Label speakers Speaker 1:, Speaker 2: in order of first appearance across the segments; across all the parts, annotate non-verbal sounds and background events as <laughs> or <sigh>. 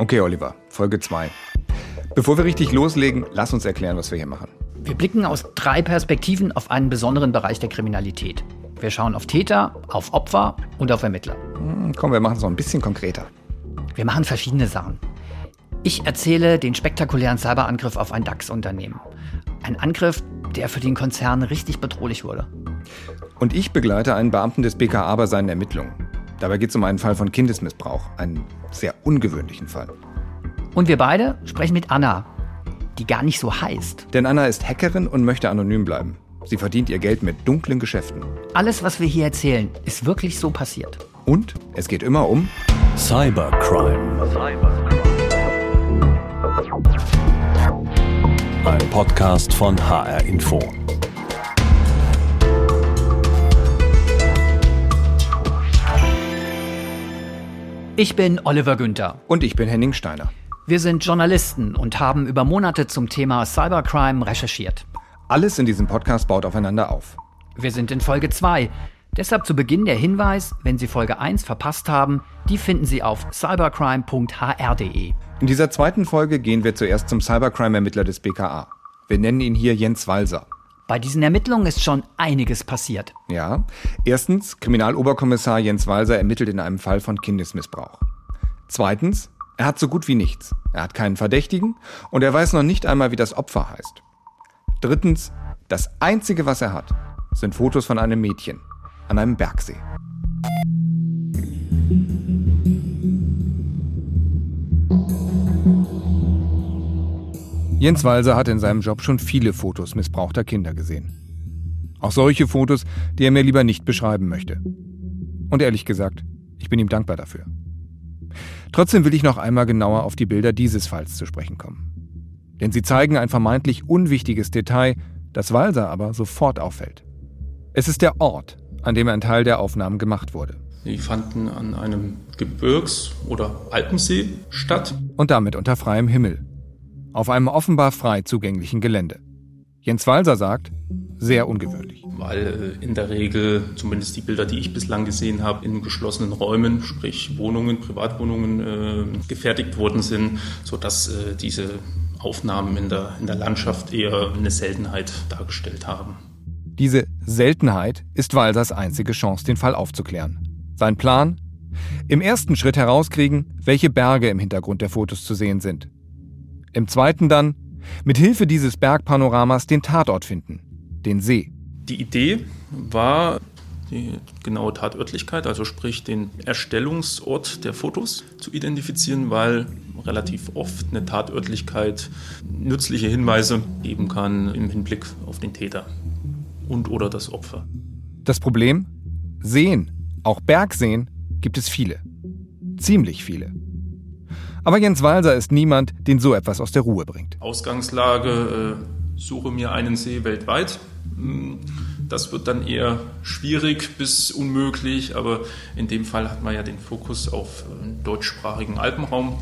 Speaker 1: Okay, Oliver, Folge 2. Bevor wir richtig loslegen, lass uns erklären, was wir hier machen.
Speaker 2: Wir blicken aus drei Perspektiven auf einen besonderen Bereich der Kriminalität. Wir schauen auf Täter, auf Opfer und auf Ermittler.
Speaker 1: Hm, komm, wir machen es noch ein bisschen konkreter.
Speaker 2: Wir machen verschiedene Sachen. Ich erzähle den spektakulären Cyberangriff auf ein DAX-Unternehmen. Ein Angriff, der für den Konzern richtig bedrohlich wurde.
Speaker 1: Und ich begleite einen Beamten des BKA bei seinen Ermittlungen. Dabei geht es um einen Fall von Kindesmissbrauch, einen sehr ungewöhnlichen Fall.
Speaker 2: Und wir beide sprechen mit Anna, die gar nicht so heißt.
Speaker 1: Denn Anna ist Hackerin und möchte anonym bleiben. Sie verdient ihr Geld mit dunklen Geschäften.
Speaker 2: Alles, was wir hier erzählen, ist wirklich so passiert.
Speaker 1: Und es geht immer um
Speaker 3: Cybercrime. Ein Podcast von HR Info.
Speaker 2: Ich bin Oliver Günther.
Speaker 1: Und ich bin Henning Steiner.
Speaker 2: Wir sind Journalisten und haben über Monate zum Thema Cybercrime recherchiert.
Speaker 1: Alles in diesem Podcast baut aufeinander auf.
Speaker 2: Wir sind in Folge 2. Deshalb zu Beginn der Hinweis, wenn Sie Folge 1 verpasst haben, die finden Sie auf cybercrime.hr.de.
Speaker 1: In dieser zweiten Folge gehen wir zuerst zum Cybercrime-Ermittler des BKA. Wir nennen ihn hier Jens Walser.
Speaker 2: Bei diesen Ermittlungen ist schon einiges passiert.
Speaker 1: Ja. Erstens, Kriminaloberkommissar Jens Walser ermittelt in einem Fall von Kindesmissbrauch. Zweitens, er hat so gut wie nichts. Er hat keinen Verdächtigen und er weiß noch nicht einmal, wie das Opfer heißt. Drittens, das Einzige, was er hat, sind Fotos von einem Mädchen an einem Bergsee. Jens Walser hat in seinem Job schon viele Fotos missbrauchter Kinder gesehen. Auch solche Fotos, die er mir lieber nicht beschreiben möchte. Und ehrlich gesagt, ich bin ihm dankbar dafür. Trotzdem will ich noch einmal genauer auf die Bilder dieses Falls zu sprechen kommen. Denn sie zeigen ein vermeintlich unwichtiges Detail, das Walser aber sofort auffällt. Es ist der Ort, an dem ein Teil der Aufnahmen gemacht wurde.
Speaker 4: Die fanden an einem Gebirgs- oder Alpensee statt.
Speaker 1: Und damit unter freiem Himmel, auf einem offenbar frei zugänglichen Gelände. Jens Walser sagt, sehr ungewöhnlich.
Speaker 4: Weil äh, in der Regel, zumindest die Bilder, die ich bislang gesehen habe, in geschlossenen Räumen, sprich Wohnungen, Privatwohnungen, äh, gefertigt worden sind, sodass äh, diese Aufnahmen in der, in der Landschaft eher eine Seltenheit dargestellt haben.
Speaker 1: Diese Seltenheit ist Walsers einzige Chance, den Fall aufzuklären. Sein Plan? Im ersten Schritt herauskriegen, welche Berge im Hintergrund der Fotos zu sehen sind. Im zweiten dann, mit Hilfe dieses Bergpanoramas den Tatort finden, den See.
Speaker 4: Die Idee war, die genaue Tatörtlichkeit, also sprich den Erstellungsort der Fotos zu identifizieren, weil relativ oft eine Tatörtlichkeit nützliche Hinweise geben kann im Hinblick auf den Täter und oder das Opfer.
Speaker 1: Das Problem? Seen, auch Bergseen, gibt es viele. Ziemlich viele. Aber Jens Walser ist niemand, den so etwas aus der Ruhe bringt.
Speaker 4: Ausgangslage, äh, suche mir einen See weltweit. Hm, das wird dann eher schwierig bis unmöglich, aber in dem Fall hat man ja den Fokus auf äh, deutschsprachigen Alpenraum.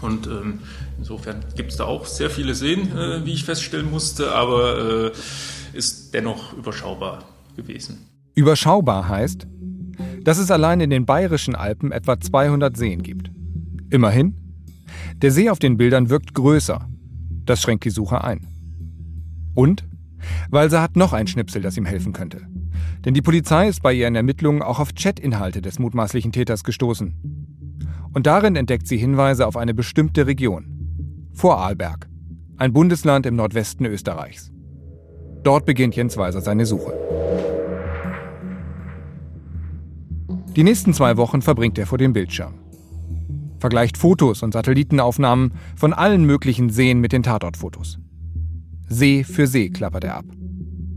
Speaker 4: Und ähm, insofern gibt es da auch sehr viele Seen, äh, wie ich feststellen musste, aber äh, ist dennoch überschaubar gewesen.
Speaker 1: Überschaubar heißt, dass es allein in den bayerischen Alpen etwa 200 Seen gibt. Immerhin, der See auf den Bildern wirkt größer. Das schränkt die Suche ein. Und Walser hat noch ein Schnipsel, das ihm helfen könnte. Denn die Polizei ist bei ihren Ermittlungen auch auf Chatinhalte des mutmaßlichen Täters gestoßen. Und darin entdeckt sie Hinweise auf eine bestimmte Region. Vorarlberg, ein Bundesland im Nordwesten Österreichs. Dort beginnt Jens Walser seine Suche. Die nächsten zwei Wochen verbringt er vor dem Bildschirm. Vergleicht Fotos und Satellitenaufnahmen von allen möglichen Seen mit den Tatortfotos. See für See klappert er ab.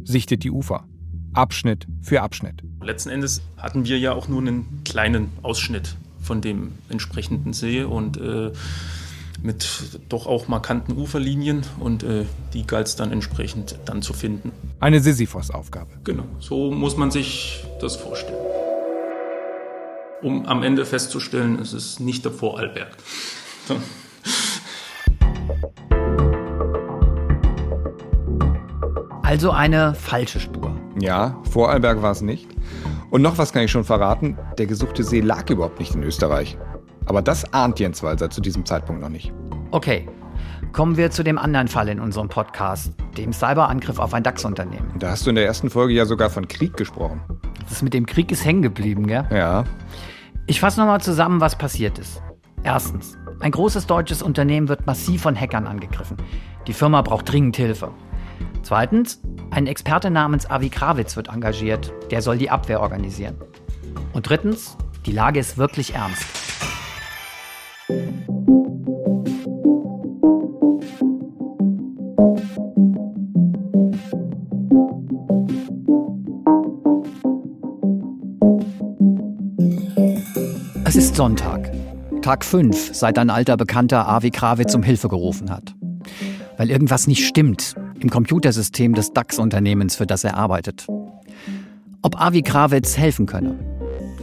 Speaker 1: Sichtet die Ufer. Abschnitt für Abschnitt.
Speaker 4: Letzten Endes hatten wir ja auch nur einen kleinen Ausschnitt von dem entsprechenden See und äh, mit doch auch markanten Uferlinien und äh, die galt es dann entsprechend dann zu finden.
Speaker 1: Eine Sisyphos-Aufgabe.
Speaker 4: Genau, so muss man sich das vorstellen. Um am Ende festzustellen, es ist nicht der Vorarlberg.
Speaker 2: Also eine falsche Spur.
Speaker 1: Ja, Vorarlberg war es nicht. Und noch was kann ich schon verraten, der gesuchte See lag überhaupt nicht in Österreich. Aber das ahnt Jens Walser zu diesem Zeitpunkt noch nicht.
Speaker 2: Okay, kommen wir zu dem anderen Fall in unserem Podcast, dem Cyberangriff auf ein DAX-Unternehmen.
Speaker 1: Da hast du in der ersten Folge ja sogar von Krieg gesprochen.
Speaker 2: Das mit dem Krieg ist hängen geblieben, gell?
Speaker 1: Ja.
Speaker 2: Ich fasse nochmal zusammen, was passiert ist. Erstens, ein großes deutsches Unternehmen wird massiv von Hackern angegriffen. Die Firma braucht dringend Hilfe. Zweitens, ein Experte namens Avi Krawitz wird engagiert. Der soll die Abwehr organisieren. Und drittens, die Lage ist wirklich ernst. Ist Sonntag. Tag 5, seit ein alter Bekannter Avi Krawitz um Hilfe gerufen hat. Weil irgendwas nicht stimmt im Computersystem des DAX-Unternehmens, für das er arbeitet. Ob Avi Krawitz helfen könne.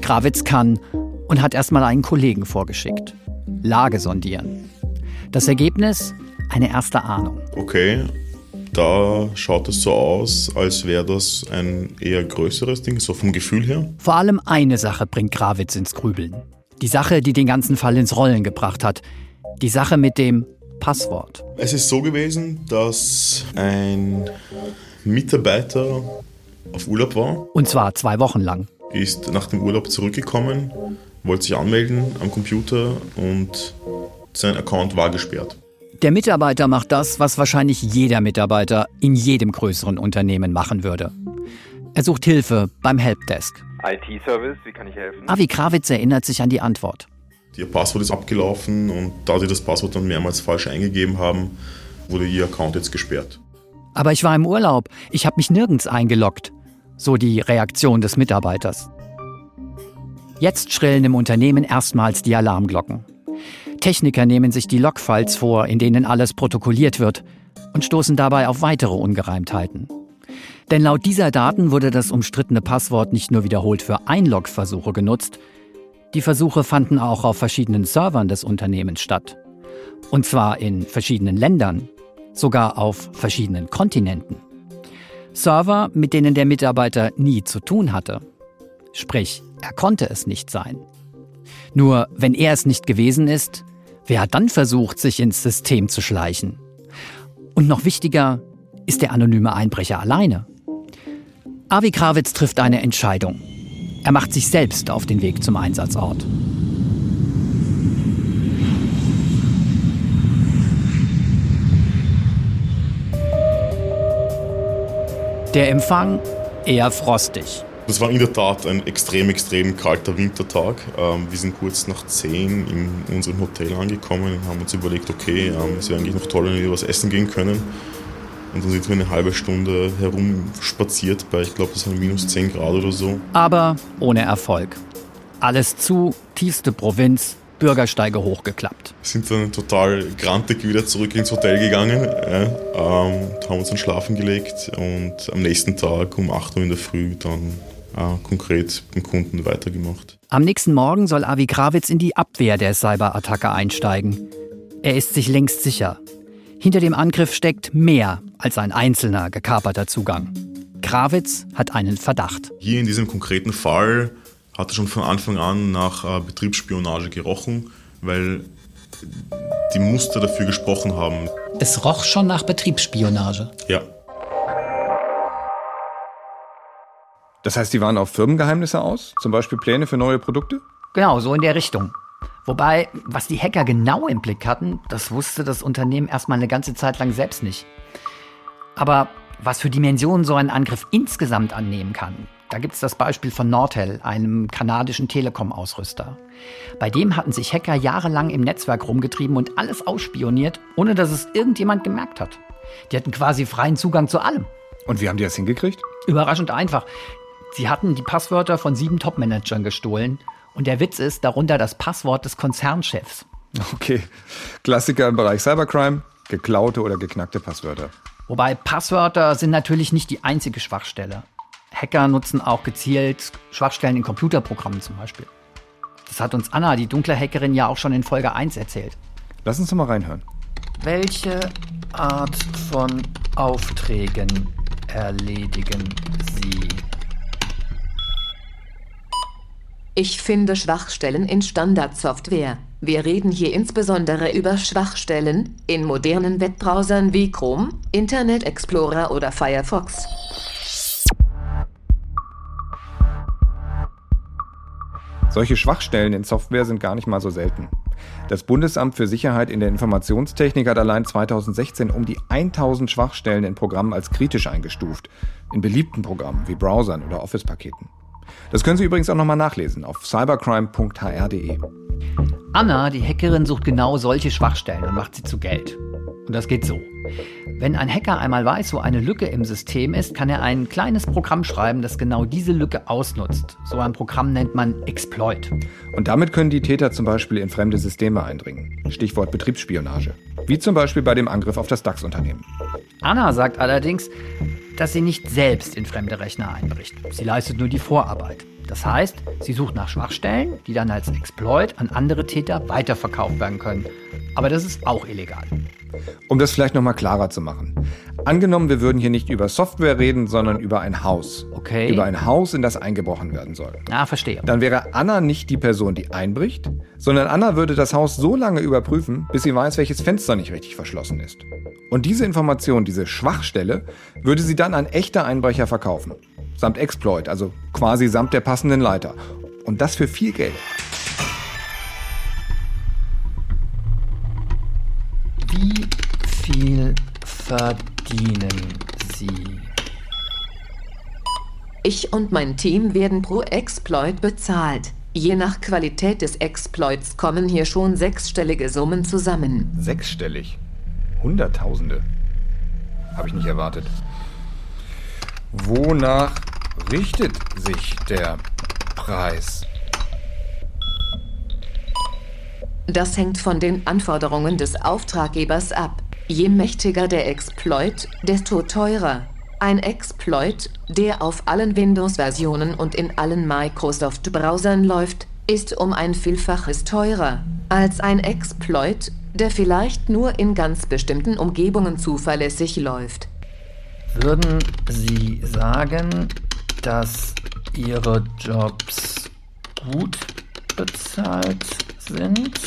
Speaker 2: Krawitz kann und hat erstmal einen Kollegen vorgeschickt. Lage sondieren. Das Ergebnis? Eine erste Ahnung.
Speaker 5: Okay, da schaut es so aus, als wäre das ein eher größeres Ding, so vom Gefühl her.
Speaker 2: Vor allem eine Sache bringt Krawitz ins Grübeln. Die Sache, die den ganzen Fall ins Rollen gebracht hat. Die Sache mit dem Passwort.
Speaker 5: Es ist so gewesen, dass ein Mitarbeiter auf Urlaub war,
Speaker 2: Und zwar zwei Wochen lang.
Speaker 5: ist nach dem Urlaub zurückgekommen, wollte sich anmelden am Computer und sein Account war gesperrt.
Speaker 2: Der Mitarbeiter macht das, was wahrscheinlich jeder Mitarbeiter in jedem größeren Unternehmen machen würde. Er sucht Hilfe beim Helpdesk.
Speaker 6: IT-Service, wie kann ich helfen?
Speaker 2: Avi Krawitz erinnert sich an die Antwort.
Speaker 5: Ihr Passwort ist abgelaufen und da sie das Passwort dann mehrmals falsch eingegeben haben, wurde ihr Account jetzt gesperrt.
Speaker 2: Aber ich war im Urlaub. Ich habe mich nirgends eingeloggt. So die Reaktion des Mitarbeiters. Jetzt schrillen im Unternehmen erstmals die Alarmglocken. Techniker nehmen sich die Logfiles vor, in denen alles protokolliert wird, und stoßen dabei auf weitere Ungereimtheiten. Denn laut dieser Daten wurde das umstrittene Passwort nicht nur wiederholt für Einlog-Versuche genutzt, die Versuche fanden auch auf verschiedenen Servern des Unternehmens statt. Und zwar in verschiedenen Ländern, sogar auf verschiedenen Kontinenten. Server, mit denen der Mitarbeiter nie zu tun hatte. Sprich, er konnte es nicht sein. Nur, wenn er es nicht gewesen ist, wer hat dann versucht, sich ins System zu schleichen? Und noch wichtiger, ist der anonyme Einbrecher alleine? Avi Krawitz trifft eine Entscheidung. Er macht sich selbst auf den Weg zum Einsatzort. Der Empfang eher frostig.
Speaker 5: Das war in der Tat ein extrem, extrem kalter Wintertag. Ähm, wir sind kurz nach 10 in unserem Hotel angekommen und haben uns überlegt, okay, ähm, es wäre eigentlich noch toll, wenn wir was essen gehen können. Und dann sind wir eine halbe Stunde herumspaziert bei, ich glaube, das waren minus 10 Grad oder so.
Speaker 2: Aber ohne Erfolg. Alles zu, tiefste Provinz, Bürgersteige hochgeklappt.
Speaker 5: Sind dann total grantig wieder zurück ins Hotel gegangen, äh, ähm, haben uns dann schlafen gelegt und am nächsten Tag um 8 Uhr in der Früh dann äh, konkret beim Kunden weitergemacht.
Speaker 2: Am nächsten Morgen soll Avi Krawitz in die Abwehr der Cyberattacke einsteigen. Er ist sich längst sicher. Hinter dem Angriff steckt mehr als ein einzelner gekaperter Zugang. Krawitz hat einen Verdacht.
Speaker 5: Hier in diesem konkreten Fall hat er schon von Anfang an nach äh, Betriebsspionage gerochen, weil die Muster dafür gesprochen haben.
Speaker 2: Es roch schon nach Betriebsspionage.
Speaker 5: Ja,
Speaker 1: Das heißt, die waren auf Firmengeheimnisse aus? Zum Beispiel Pläne für neue Produkte?
Speaker 2: Genau, so in der Richtung. Wobei, was die Hacker genau im Blick hatten, das wusste das Unternehmen erstmal eine ganze Zeit lang selbst nicht. Aber was für Dimensionen so ein Angriff insgesamt annehmen kann, da gibt es das Beispiel von Nortel, einem kanadischen Telekom-Ausrüster. Bei dem hatten sich Hacker jahrelang im Netzwerk rumgetrieben und alles ausspioniert, ohne dass es irgendjemand gemerkt hat. Die hatten quasi freien Zugang zu allem.
Speaker 1: Und wie haben die das hingekriegt?
Speaker 2: Überraschend einfach. Sie hatten die Passwörter von sieben Top-Managern gestohlen. Und der Witz ist darunter das Passwort des Konzernchefs.
Speaker 1: Okay. Klassiker im Bereich Cybercrime, geklaute oder geknackte Passwörter.
Speaker 2: Wobei Passwörter sind natürlich nicht die einzige Schwachstelle. Hacker nutzen auch gezielt Schwachstellen in Computerprogrammen zum Beispiel. Das hat uns Anna, die dunkle Hackerin, ja auch schon in Folge 1 erzählt.
Speaker 1: Lass uns doch mal reinhören.
Speaker 2: Welche Art von Aufträgen erledigen Sie?
Speaker 7: Ich finde Schwachstellen in Standardsoftware. Wir reden hier insbesondere über Schwachstellen in modernen Webbrowsern wie Chrome, Internet Explorer oder Firefox.
Speaker 1: Solche Schwachstellen in Software sind gar nicht mal so selten. Das Bundesamt für Sicherheit in der Informationstechnik hat allein 2016 um die 1000 Schwachstellen in Programmen als kritisch eingestuft. In beliebten Programmen wie Browsern oder Office-Paketen. Das können Sie übrigens auch nochmal nachlesen auf cybercrime.hr.de.
Speaker 2: Anna, die Hackerin, sucht genau solche Schwachstellen und macht sie zu Geld. Und das geht so. Wenn ein Hacker einmal weiß, wo eine Lücke im System ist, kann er ein kleines Programm schreiben, das genau diese Lücke ausnutzt. So ein Programm nennt man Exploit.
Speaker 1: Und damit können die Täter zum Beispiel in fremde Systeme eindringen. Stichwort Betriebsspionage. Wie zum Beispiel bei dem Angriff auf das DAX-Unternehmen.
Speaker 2: Anna sagt allerdings, dass sie nicht selbst in fremde Rechner einbricht. Sie leistet nur die Vorarbeit. Das heißt, sie sucht nach Schwachstellen, die dann als Exploit an andere Täter weiterverkauft werden können. Aber das ist auch illegal.
Speaker 1: Um das vielleicht nochmal klarer zu machen. Angenommen, wir würden hier nicht über Software reden, sondern über ein Haus.
Speaker 2: Okay.
Speaker 1: Über ein Haus, in das eingebrochen werden soll.
Speaker 2: Ah, verstehe.
Speaker 1: Dann wäre Anna nicht die Person, die einbricht, sondern Anna würde das Haus so lange überprüfen, bis sie weiß, welches Fenster nicht richtig verschlossen ist. Und diese Information, diese Schwachstelle, würde sie dann an echte Einbrecher verkaufen. Samt Exploit, also quasi samt der passenden Leiter. Und das für viel Geld.
Speaker 2: Wie viel verdienen Sie?
Speaker 7: Ich und mein Team werden pro Exploit bezahlt. Je nach Qualität des Exploits kommen hier schon sechsstellige Summen zusammen.
Speaker 1: Sechsstellig. Hunderttausende. Habe ich nicht erwartet. Wonach richtet sich der Preis?
Speaker 7: Das hängt von den Anforderungen des Auftraggebers ab. Je mächtiger der Exploit, desto teurer. Ein Exploit, der auf allen Windows-Versionen und in allen Microsoft-Browsern läuft, ist um ein Vielfaches teurer als ein Exploit, der vielleicht nur in ganz bestimmten Umgebungen zuverlässig läuft.
Speaker 2: Würden Sie sagen, dass Ihre Jobs gut bezahlt sind?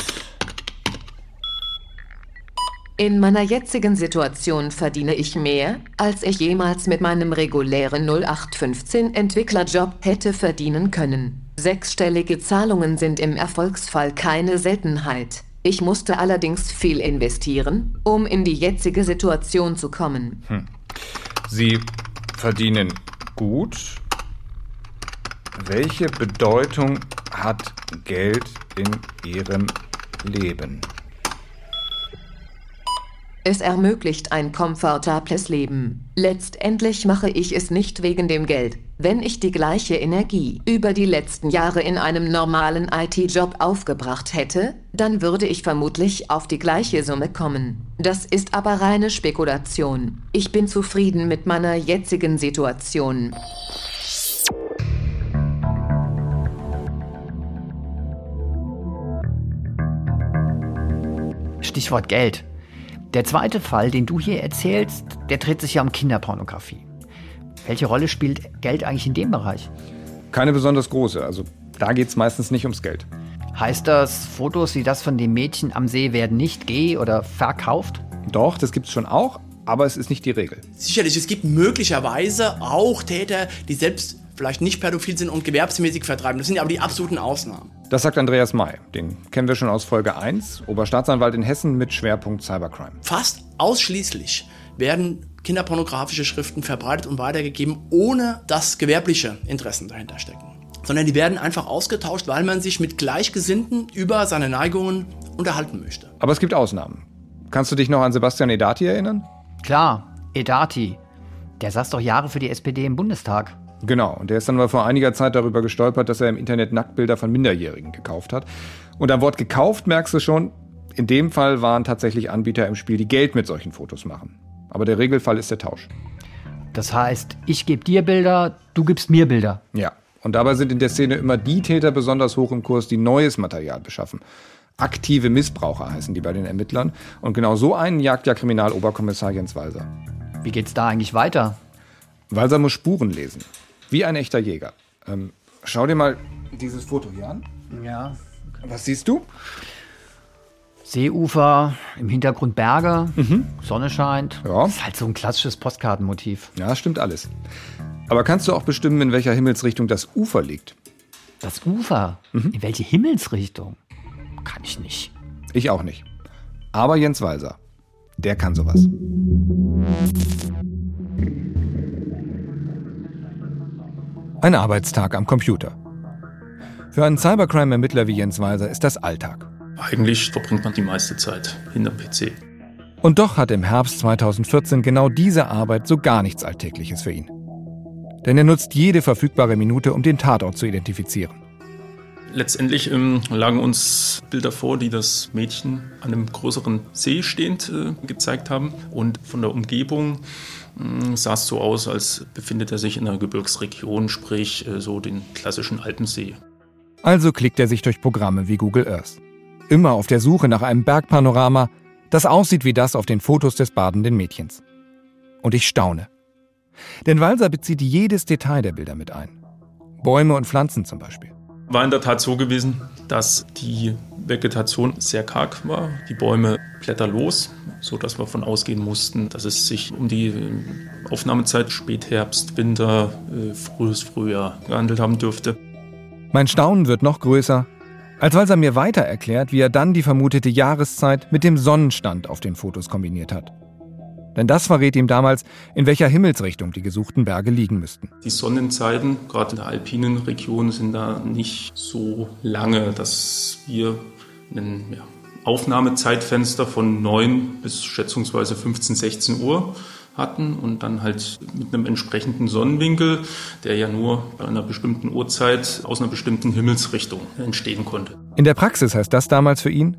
Speaker 7: In meiner jetzigen Situation verdiene ich mehr, als ich jemals mit meinem regulären 0815 Entwicklerjob hätte verdienen können. Sechsstellige Zahlungen sind im Erfolgsfall keine Seltenheit. Ich musste allerdings viel investieren, um in die jetzige Situation zu kommen.
Speaker 1: Sie verdienen gut. Welche Bedeutung hat Geld in Ihrem Leben?
Speaker 7: Es ermöglicht ein komfortables Leben. Letztendlich mache ich es nicht wegen dem Geld. Wenn ich die gleiche Energie über die letzten Jahre in einem normalen IT-Job aufgebracht hätte, dann würde ich vermutlich auf die gleiche Summe kommen. Das ist aber reine Spekulation. Ich bin zufrieden mit meiner jetzigen Situation.
Speaker 2: Stichwort Geld. Der zweite Fall, den du hier erzählst, der dreht sich ja um Kinderpornografie. Welche Rolle spielt Geld eigentlich in dem Bereich?
Speaker 1: Keine besonders große. Also da geht es meistens nicht ums Geld.
Speaker 2: Heißt das, Fotos wie das von dem Mädchen am See werden nicht geh- oder verkauft?
Speaker 1: Doch, das gibt's schon auch, aber es ist nicht die Regel.
Speaker 8: Sicherlich, es gibt möglicherweise auch Täter, die selbst vielleicht nicht pädophil sind und gewerbsmäßig vertreiben. Das sind aber die absoluten Ausnahmen.
Speaker 1: Das sagt Andreas May. Den kennen wir schon aus Folge 1, Oberstaatsanwalt in Hessen mit Schwerpunkt Cybercrime.
Speaker 8: Fast ausschließlich werden kinderpornografische Schriften verbreitet und weitergegeben, ohne dass gewerbliche Interessen dahinter stecken. Sondern die werden einfach ausgetauscht, weil man sich mit Gleichgesinnten über seine Neigungen unterhalten möchte.
Speaker 1: Aber es gibt Ausnahmen. Kannst du dich noch an Sebastian Edati erinnern?
Speaker 2: Klar, Edati. Der saß doch Jahre für die SPD im Bundestag.
Speaker 1: Genau, und der ist dann mal vor einiger Zeit darüber gestolpert, dass er im Internet Nacktbilder von Minderjährigen gekauft hat. Und am Wort gekauft merkst du schon, in dem Fall waren tatsächlich Anbieter im Spiel, die Geld mit solchen Fotos machen. Aber der Regelfall ist der Tausch.
Speaker 2: Das heißt, ich gebe dir Bilder, du gibst mir Bilder.
Speaker 1: Ja, und dabei sind in der Szene immer die Täter besonders hoch im Kurs, die neues Material beschaffen. Aktive Missbraucher heißen die bei den Ermittlern. Und genau so einen jagt ja Kriminaloberkommissar Jens Walser.
Speaker 2: Wie geht's da eigentlich weiter?
Speaker 1: Walser muss Spuren lesen. Wie ein echter Jäger. Ähm, schau dir mal dieses Foto hier an.
Speaker 2: Ja.
Speaker 1: Was siehst du?
Speaker 2: Seeufer, im Hintergrund Berge, Sonne scheint.
Speaker 1: Ja.
Speaker 2: Das ist halt so ein klassisches Postkartenmotiv.
Speaker 1: Ja, stimmt alles. Aber kannst du auch bestimmen, in welcher Himmelsrichtung das Ufer liegt?
Speaker 2: Das Ufer, in welche Himmelsrichtung? Kann ich nicht.
Speaker 1: Ich auch nicht. Aber Jens Walser, der kann sowas. Ein Arbeitstag am Computer. Für einen Cybercrime-Ermittler wie Jens Walser ist das Alltag.
Speaker 4: Eigentlich verbringt man die meiste Zeit hinterm PC.
Speaker 1: Und doch hat im Herbst 2014 genau diese Arbeit so gar nichts Alltägliches für ihn. Denn er nutzt jede verfügbare Minute, um den Tatort zu identifizieren.
Speaker 4: Letztendlich ähm, lagen uns Bilder vor, die das Mädchen an einem größeren See stehend äh, gezeigt haben. Und von der Umgebung sah es so aus, als befindet er sich in einer Gebirgsregion, sprich äh, so den klassischen Alpensee.
Speaker 1: Also klickt er sich durch Programme wie Google Earth. Immer auf der Suche nach einem Bergpanorama, das aussieht wie das auf den Fotos des badenden Mädchens. Und ich staune. Denn Walser bezieht jedes Detail der Bilder mit ein. Bäume und Pflanzen zum Beispiel.
Speaker 4: War in der Tat so gewesen, dass die Vegetation sehr karg war, die Bäume blätterlos, so dass wir davon ausgehen mussten, dass es sich um die äh, Aufnahmezeit Spätherbst, Winter, äh, frühes Frühjahr gehandelt haben dürfte.
Speaker 1: Mein Staunen wird noch größer, als Walser mir weiter erklärt, wie er dann die vermutete Jahreszeit mit dem Sonnenstand auf den Fotos kombiniert hat. Denn das verrät ihm damals, in welcher Himmelsrichtung die gesuchten Berge liegen müssten.
Speaker 4: Die Sonnenzeiten, gerade in der alpinen Region, sind da nicht so lange, dass wir ein ja, Aufnahmezeitfenster von 9 bis schätzungsweise 15, 16 Uhr hatten und dann halt mit einem entsprechenden Sonnenwinkel, der ja nur bei einer bestimmten Uhrzeit aus einer bestimmten Himmelsrichtung entstehen konnte.
Speaker 1: In der Praxis heißt das damals für ihn,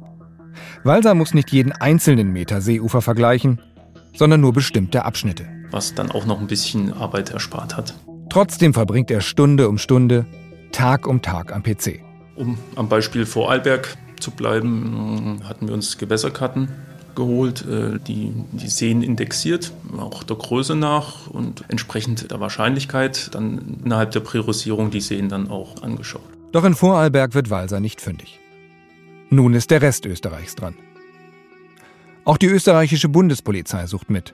Speaker 1: Walser muss nicht jeden einzelnen Meter Seeufer vergleichen, sondern nur bestimmte Abschnitte.
Speaker 4: Was dann auch noch ein bisschen Arbeit erspart hat.
Speaker 1: Trotzdem verbringt er Stunde um Stunde, Tag um Tag am PC.
Speaker 4: Um am Beispiel Vorarlberg zu bleiben, hatten wir uns Gewässerkarten geholt, äh, die die Seen indexiert, auch der Größe nach und entsprechend der Wahrscheinlichkeit dann innerhalb der Priorisierung die Seen dann auch angeschaut.
Speaker 1: Doch in Vorarlberg wird Walser nicht fündig. Nun ist der Rest Österreichs dran. Auch die österreichische Bundespolizei sucht mit.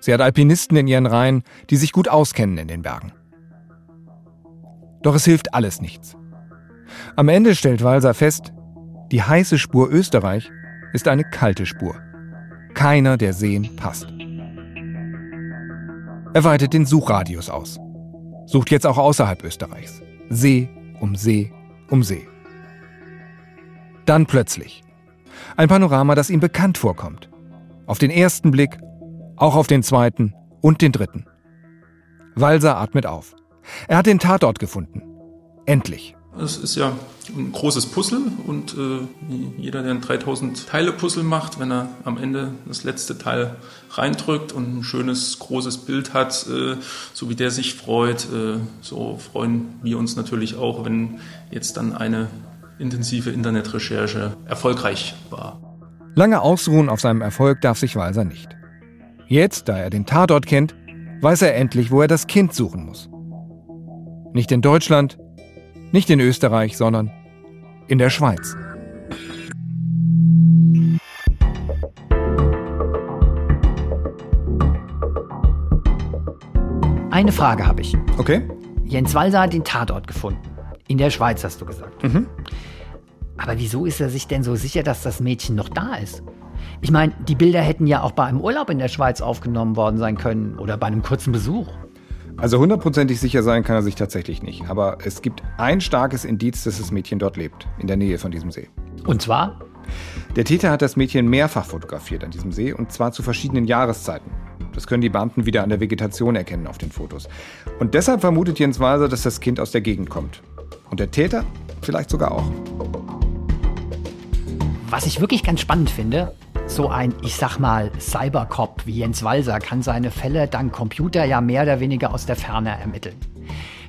Speaker 1: Sie hat Alpinisten in ihren Reihen, die sich gut auskennen in den Bergen. Doch es hilft alles nichts. Am Ende stellt Walser fest, die heiße Spur Österreich ist eine kalte Spur. Keiner der Seen passt. Er weitet den Suchradius aus. Sucht jetzt auch außerhalb Österreichs. See um See um See. Dann plötzlich. Ein Panorama, das ihm bekannt vorkommt. Auf den ersten Blick, auch auf den zweiten und den dritten. Walser atmet auf. Er hat den Tatort gefunden. Endlich.
Speaker 4: Es ist ja ein großes Puzzle und äh, jeder, der ein 3000 Teile Puzzle macht, wenn er am Ende das letzte Teil reindrückt und ein schönes großes Bild hat, äh, so wie der sich freut, äh, so freuen wir uns natürlich auch, wenn jetzt dann eine intensive Internetrecherche erfolgreich war.
Speaker 1: Lange ausruhen auf seinem Erfolg darf sich Walser nicht. Jetzt, da er den Tatort kennt, weiß er endlich, wo er das Kind suchen muss. Nicht in Deutschland, nicht in Österreich, sondern in der Schweiz.
Speaker 2: Eine Frage habe ich.
Speaker 1: Okay?
Speaker 2: Jens Walser hat den Tatort gefunden. In der Schweiz, hast du gesagt.
Speaker 1: Mhm.
Speaker 2: Aber wieso ist er sich denn so sicher, dass das Mädchen noch da ist? Ich meine, die Bilder hätten ja auch bei einem Urlaub in der Schweiz aufgenommen worden sein können oder bei einem kurzen Besuch.
Speaker 1: Also hundertprozentig sicher sein kann er sich tatsächlich nicht. Aber es gibt ein starkes Indiz, dass das Mädchen dort lebt, in der Nähe von diesem See.
Speaker 2: Und zwar?
Speaker 1: Der Täter hat das Mädchen mehrfach fotografiert an diesem See und zwar zu verschiedenen Jahreszeiten. Das können die Beamten wieder an der Vegetation erkennen auf den Fotos. Und deshalb vermutet Jens Walser, dass das Kind aus der Gegend kommt. Und der Täter vielleicht sogar auch.
Speaker 2: Was ich wirklich ganz spannend finde, so ein, ich sag mal, Cybercop wie Jens Walser kann seine Fälle dank Computer ja mehr oder weniger aus der Ferne ermitteln.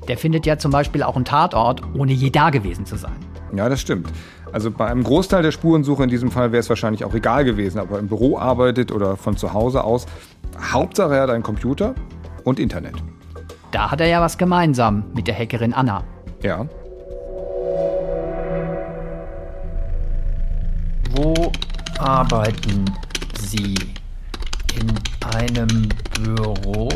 Speaker 2: Der findet ja zum Beispiel auch einen Tatort, ohne je da gewesen zu sein.
Speaker 1: Ja, das stimmt. Also bei einem Großteil der Spurensuche in diesem Fall wäre es wahrscheinlich auch egal gewesen, ob er im Büro arbeitet oder von zu Hause aus. Hauptsache er hat einen Computer und Internet.
Speaker 2: Da hat er ja was gemeinsam mit der Hackerin Anna.
Speaker 1: Ja.
Speaker 2: Arbeiten Sie in einem Büro?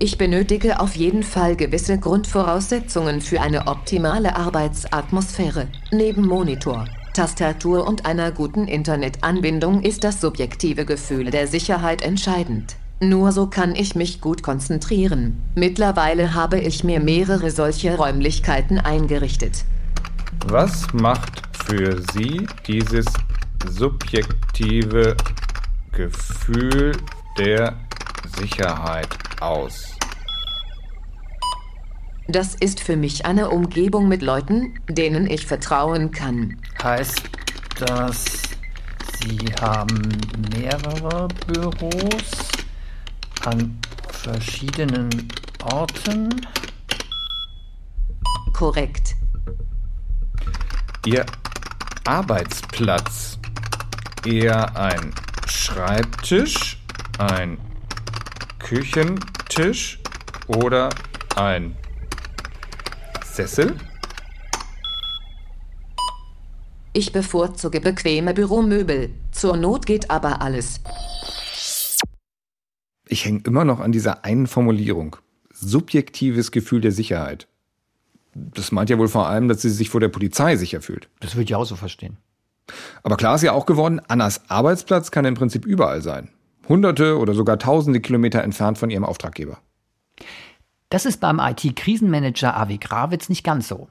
Speaker 7: Ich benötige auf jeden Fall gewisse Grundvoraussetzungen für eine optimale Arbeitsatmosphäre. Neben Monitor, Tastatur und einer guten Internetanbindung ist das subjektive Gefühl der Sicherheit entscheidend. Nur so kann ich mich gut konzentrieren. Mittlerweile habe ich mir mehrere solche Räumlichkeiten eingerichtet.
Speaker 1: Was macht für Sie dieses subjektive Gefühl der Sicherheit aus?
Speaker 7: Das ist für mich eine Umgebung mit Leuten, denen ich vertrauen kann.
Speaker 2: Heißt das, Sie haben mehrere Büros an verschiedenen Orten?
Speaker 7: Korrekt.
Speaker 1: Ihr Arbeitsplatz eher ein Schreibtisch, ein Küchentisch oder ein Sessel?
Speaker 7: Ich bevorzuge bequeme Büromöbel. Zur Not geht aber alles.
Speaker 1: Ich hänge immer noch an dieser einen Formulierung. Subjektives Gefühl der Sicherheit. Das meint ja wohl vor allem, dass sie sich vor der Polizei sicher fühlt.
Speaker 2: Das würde ich auch so verstehen.
Speaker 1: Aber klar ist ja auch geworden, Annas Arbeitsplatz kann im Prinzip überall sein. Hunderte oder sogar tausende Kilometer entfernt von ihrem Auftraggeber.
Speaker 2: Das ist beim IT-Krisenmanager Avi Grawitz nicht ganz so.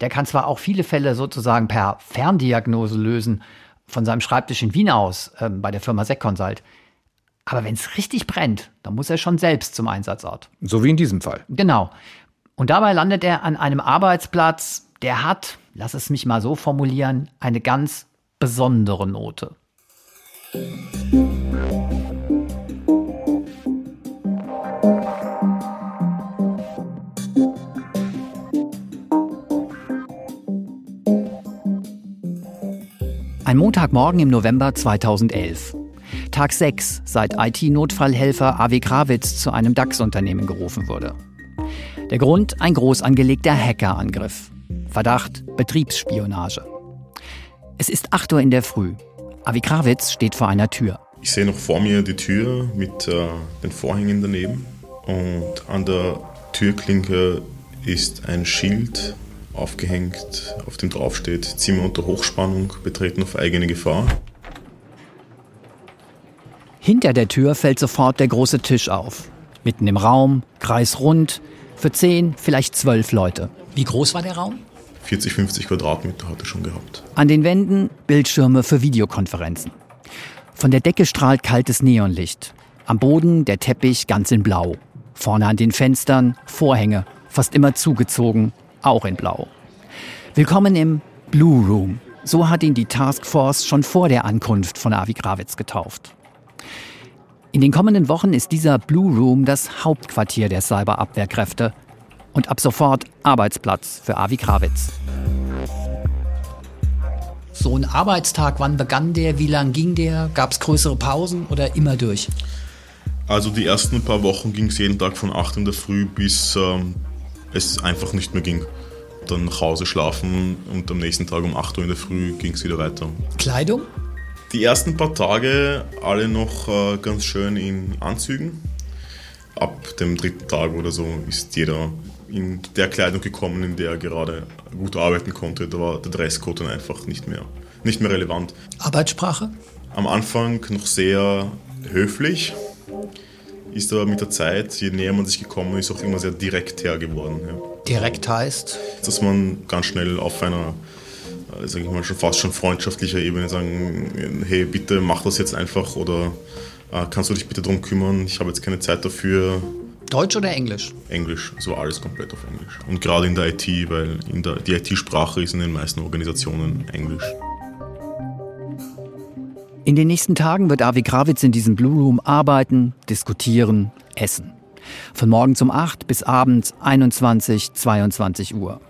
Speaker 2: Der kann zwar auch viele Fälle sozusagen per Ferndiagnose lösen, von seinem Schreibtisch in Wien aus, äh, bei der Firma SecConsult. Aber wenn es richtig brennt, dann muss er schon selbst zum Einsatzort.
Speaker 1: So wie in diesem Fall.
Speaker 2: Genau. Und dabei landet er an einem Arbeitsplatz, der hat, lass es mich mal so formulieren, eine ganz besondere Note. Ein Montagmorgen im November 2011. Tag 6, seit IT-Notfallhelfer Avi Krawitz zu einem DAX-Unternehmen gerufen wurde. Der Grund ein groß angelegter Hackerangriff. Verdacht Betriebsspionage. Es ist 8 Uhr in der Früh. Avi Krawitz steht vor einer Tür.
Speaker 5: Ich sehe noch vor mir die Tür mit äh, den Vorhängen daneben und an der Türklinke ist ein Schild aufgehängt, auf dem draufsteht Zimmer unter Hochspannung, betreten auf eigene Gefahr.
Speaker 2: Hinter der Tür fällt sofort der große Tisch auf. Mitten im Raum, kreisrund, für zehn, vielleicht zwölf Leute. Wie groß war der Raum?
Speaker 5: 40, 50 Quadratmeter hat er schon gehabt.
Speaker 2: An den Wänden Bildschirme für Videokonferenzen. Von der Decke strahlt kaltes Neonlicht. Am Boden der Teppich ganz in Blau. Vorne an den Fenstern Vorhänge, fast immer zugezogen, auch in Blau. Willkommen im Blue Room. So hat ihn die Taskforce schon vor der Ankunft von Avi Grawitz getauft. In den kommenden Wochen ist dieser Blue Room das Hauptquartier der Cyberabwehrkräfte und ab sofort Arbeitsplatz für Avi Krawitz. So ein Arbeitstag, wann begann der, wie lang ging der? Gab es größere Pausen oder immer durch?
Speaker 5: Also die ersten paar Wochen ging es jeden Tag von 8 in der Früh bis ähm, es einfach nicht mehr ging. Dann nach Hause schlafen und am nächsten Tag um 8 Uhr in der Früh ging es wieder weiter.
Speaker 2: Kleidung?
Speaker 5: Die ersten paar Tage alle noch äh, ganz schön in Anzügen. Ab dem dritten Tag oder so ist jeder in der Kleidung gekommen, in der er gerade gut arbeiten konnte. Da war der Dresscode dann einfach nicht mehr, nicht mehr relevant.
Speaker 2: Arbeitssprache?
Speaker 5: Am Anfang noch sehr höflich, ist aber mit der Zeit, je näher man sich gekommen ist, auch immer sehr direkt her geworden. Ja.
Speaker 2: Direkt heißt?
Speaker 5: Dass man ganz schnell auf einer, sage ich mal, schon fast schon freundschaftlicher Ebene sagen, hey, bitte mach das jetzt einfach oder äh, kannst du dich bitte darum kümmern, ich habe jetzt keine Zeit dafür.
Speaker 2: Deutsch oder Englisch?
Speaker 5: Englisch, so alles komplett auf Englisch. Und gerade in der IT, weil in der, die IT-Sprache ist in den meisten Organisationen Englisch.
Speaker 2: In den nächsten Tagen wird Avi Krawitz in diesem Blue Room arbeiten, diskutieren, essen. Von morgens um 8 bis abends 21, 22 Uhr.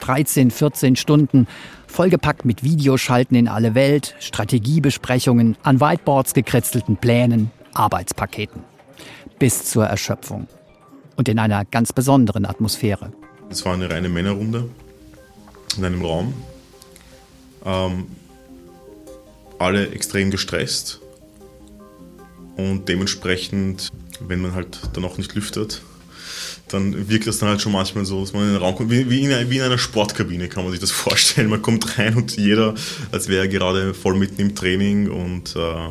Speaker 2: 13, 14 Stunden, vollgepackt mit Videoschalten in alle Welt, Strategiebesprechungen, an Whiteboards gekritzelten Plänen, Arbeitspaketen. Bis zur Erschöpfung. Und in einer ganz besonderen Atmosphäre.
Speaker 5: Es war eine reine Männerrunde in einem Raum. ähm, alle extrem gestresst und dementsprechend, wenn man halt dann auch nicht lüftet, dann wirkt das dann halt schon manchmal so, dass man in den Raum kommt, wie, wie, in, einer, wie in einer Sportkabine kann man sich das <laughs> vorstellen. Man kommt rein und jeder, als wäre er gerade voll mitten im Training und äh,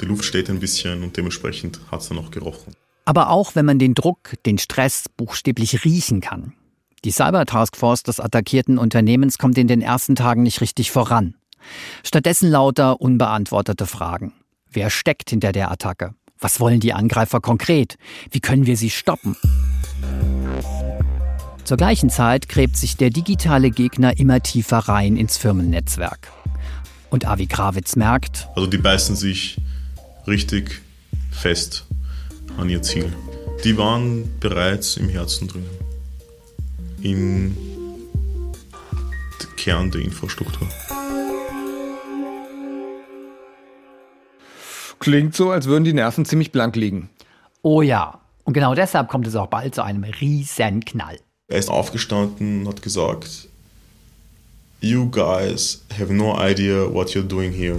Speaker 5: die Luft steht ein bisschen und dementsprechend hat es dann auch gerochen.
Speaker 2: Aber auch wenn man den Druck, den Stress buchstäblich riechen kann. Die Cyber Taskforce des attackierten Unternehmens kommt in den ersten Tagen nicht richtig voran. Stattdessen lauter unbeantwortete Fragen. Wer steckt hinter der Attacke? Was wollen die Angreifer konkret? Wie können wir sie stoppen? Zur gleichen Zeit gräbt sich der digitale Gegner immer tiefer rein ins Firmennetzwerk. Und Avi Krawitz merkt,
Speaker 5: Also die beißen sich richtig fest an ihr Ziel. Die waren bereits im Herzen drin. Im Kern der Infrastruktur.
Speaker 1: Klingt so, als würden die Nerven ziemlich blank liegen.
Speaker 2: oh ja. Und genau deshalb kommt es auch bald zu einem riesen Knall.
Speaker 5: Er ist aufgestanden und hat gesagt, You guys have no idea what you're doing here.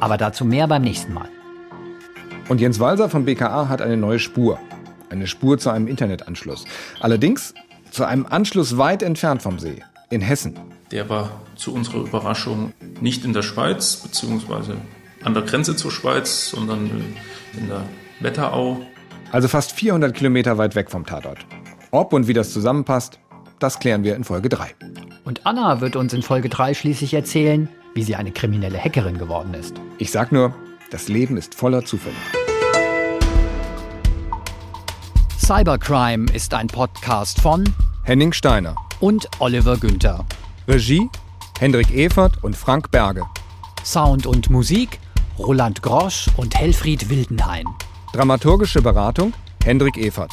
Speaker 2: Aber dazu mehr beim nächsten Mal.
Speaker 1: Und Jens Walser vom BKA hat eine neue Spur. Eine Spur zu einem Internetanschluss. Allerdings zu einem Anschluss weit entfernt vom See, in Hessen.
Speaker 4: Der war zu unserer Überraschung nicht in der Schweiz, beziehungsweise an der Grenze zur Schweiz, sondern in der Wetterau.
Speaker 1: Also fast 400 Kilometer weit weg vom Tatort. Ob und wie das zusammenpasst, das klären wir in Folge 3.
Speaker 2: Und Anna wird uns in Folge 3 schließlich erzählen, wie sie eine kriminelle Hackerin geworden ist.
Speaker 1: Ich sag nur, das Leben ist voller Zufälle.
Speaker 2: Cybercrime ist ein Podcast von
Speaker 1: Henning Steiner.
Speaker 2: und Oliver Günther.
Speaker 1: Regie Hendrik Evert und Frank Berge.
Speaker 2: Sound und Musik Roland Grosch und Helfried Wildenhain.
Speaker 1: Dramaturgische Beratung Hendrik Evert.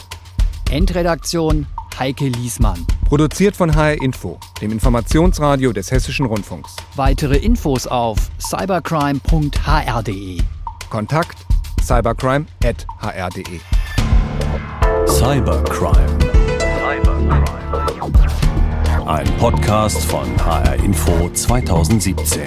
Speaker 2: Endredaktion Heike Liesmann.
Speaker 1: Produziert von HR Info, dem Informationsradio des Hessischen Rundfunks.
Speaker 2: Weitere Infos auf cybercrime.hr.de.
Speaker 1: Kontakt cybercrime.hr.de.
Speaker 3: Cybercrime. Ein Podcast von HR Info 2017.